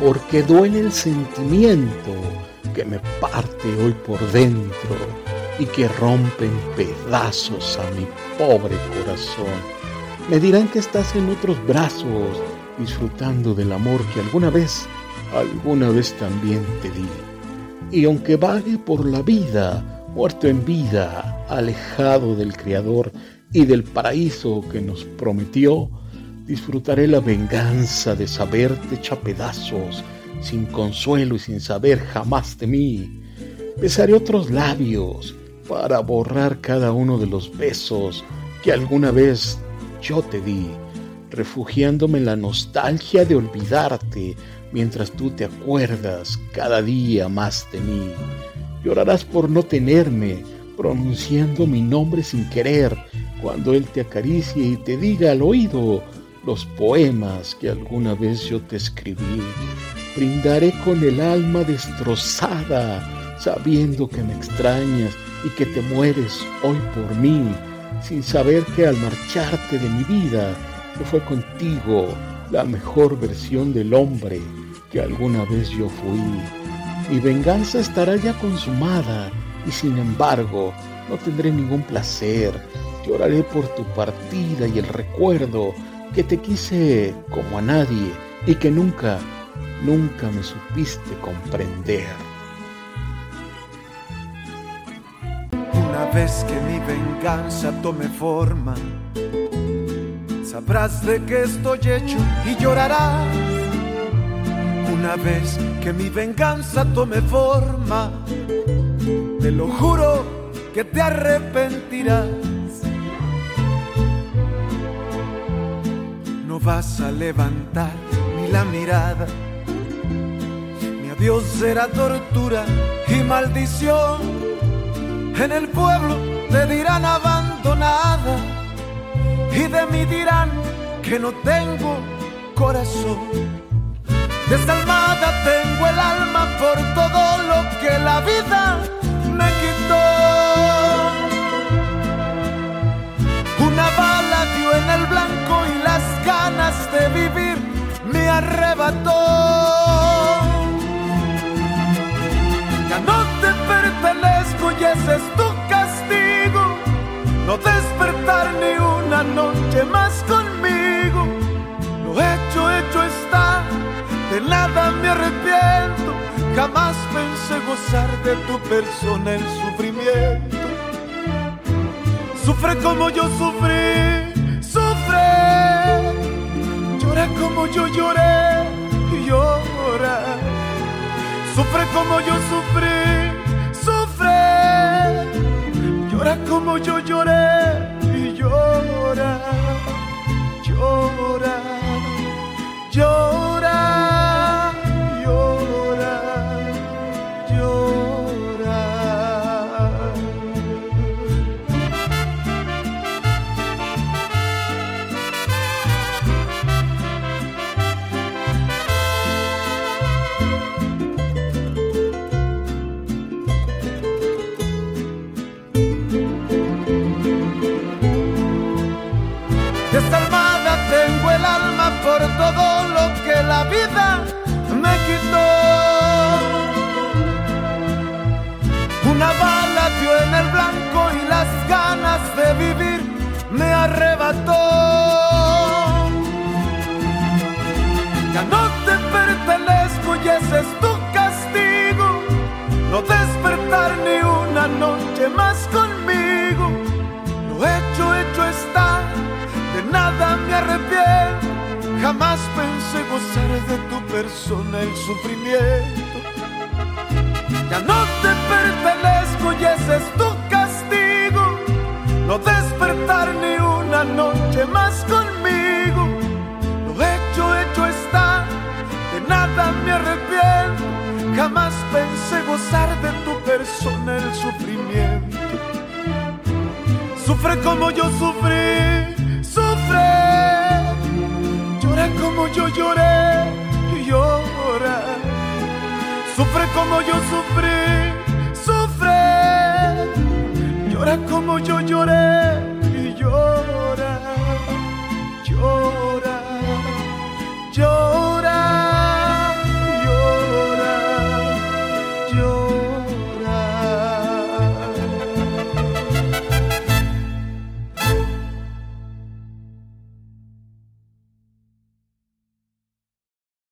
porque duele el sentimiento que me parte hoy por dentro y que rompe en pedazos a mi pobre corazón. Me dirán que estás en otros brazos, disfrutando del amor que alguna vez, alguna vez también te di. Y aunque vague por la vida, muerto en vida, alejado del Creador y del paraíso que nos prometió, disfrutaré la venganza de saberte hecha pedazos, sin consuelo y sin saber jamás de mí. Besaré otros labios para borrar cada uno de los besos que alguna vez yo te di, refugiándome en la nostalgia de olvidarte mientras tú te acuerdas cada día más de mí. Llorarás por no tenerme, pronunciando mi nombre sin querer, cuando Él te acaricie y te diga al oído los poemas que alguna vez yo te escribí. Brindaré con el alma destrozada, sabiendo que me extrañas y que te mueres hoy por mí, sin saber que al marcharte de mi vida, que fue contigo la mejor versión del hombre que alguna vez yo fui. Mi venganza estará ya consumada y sin embargo no tendré ningún placer. Lloraré por tu partida y el recuerdo que te quise como a nadie y que nunca, nunca me supiste comprender. Una vez que mi venganza tome forma, sabrás de qué estoy hecho y llorarás. Una vez que mi venganza tome forma, te lo juro que te arrepentirás. Vas a levantar ni la mirada. Mi adiós será tortura y maldición. En el pueblo te dirán abandonada y de mí dirán que no tengo corazón. Desalmada tengo el alma por todo lo que la vida me quitó. Ya no te pertenezco y ese es tu castigo. No despertar ni una noche más conmigo. Lo hecho, hecho está. De nada me arrepiento. Jamás pensé gozar de tu persona el sufrimiento. Sufre como yo sufrí, sufre. Llora como yo lloré Sufre como yo sufrí, sufre. Llora como yo lloré y llora. Llora, llora, Ya no te pertenezco y ese es tu castigo. No despertar ni una noche más conmigo. Lo hecho, hecho está de nada me arrepiento. Jamás pensé gozar de tu persona el sufrimiento. Ya no te pertenezco y ese es tu castigo. No despertar ni una noche más conmigo. Lo hecho, hecho está. De nada me arrepiento. Jamás pensé gozar de tu persona el sufrimiento. Sufre como yo sufrí, sufre. Llora como yo lloré y llora. Sufre como yo sufrí, sufre. Llora como yo lloré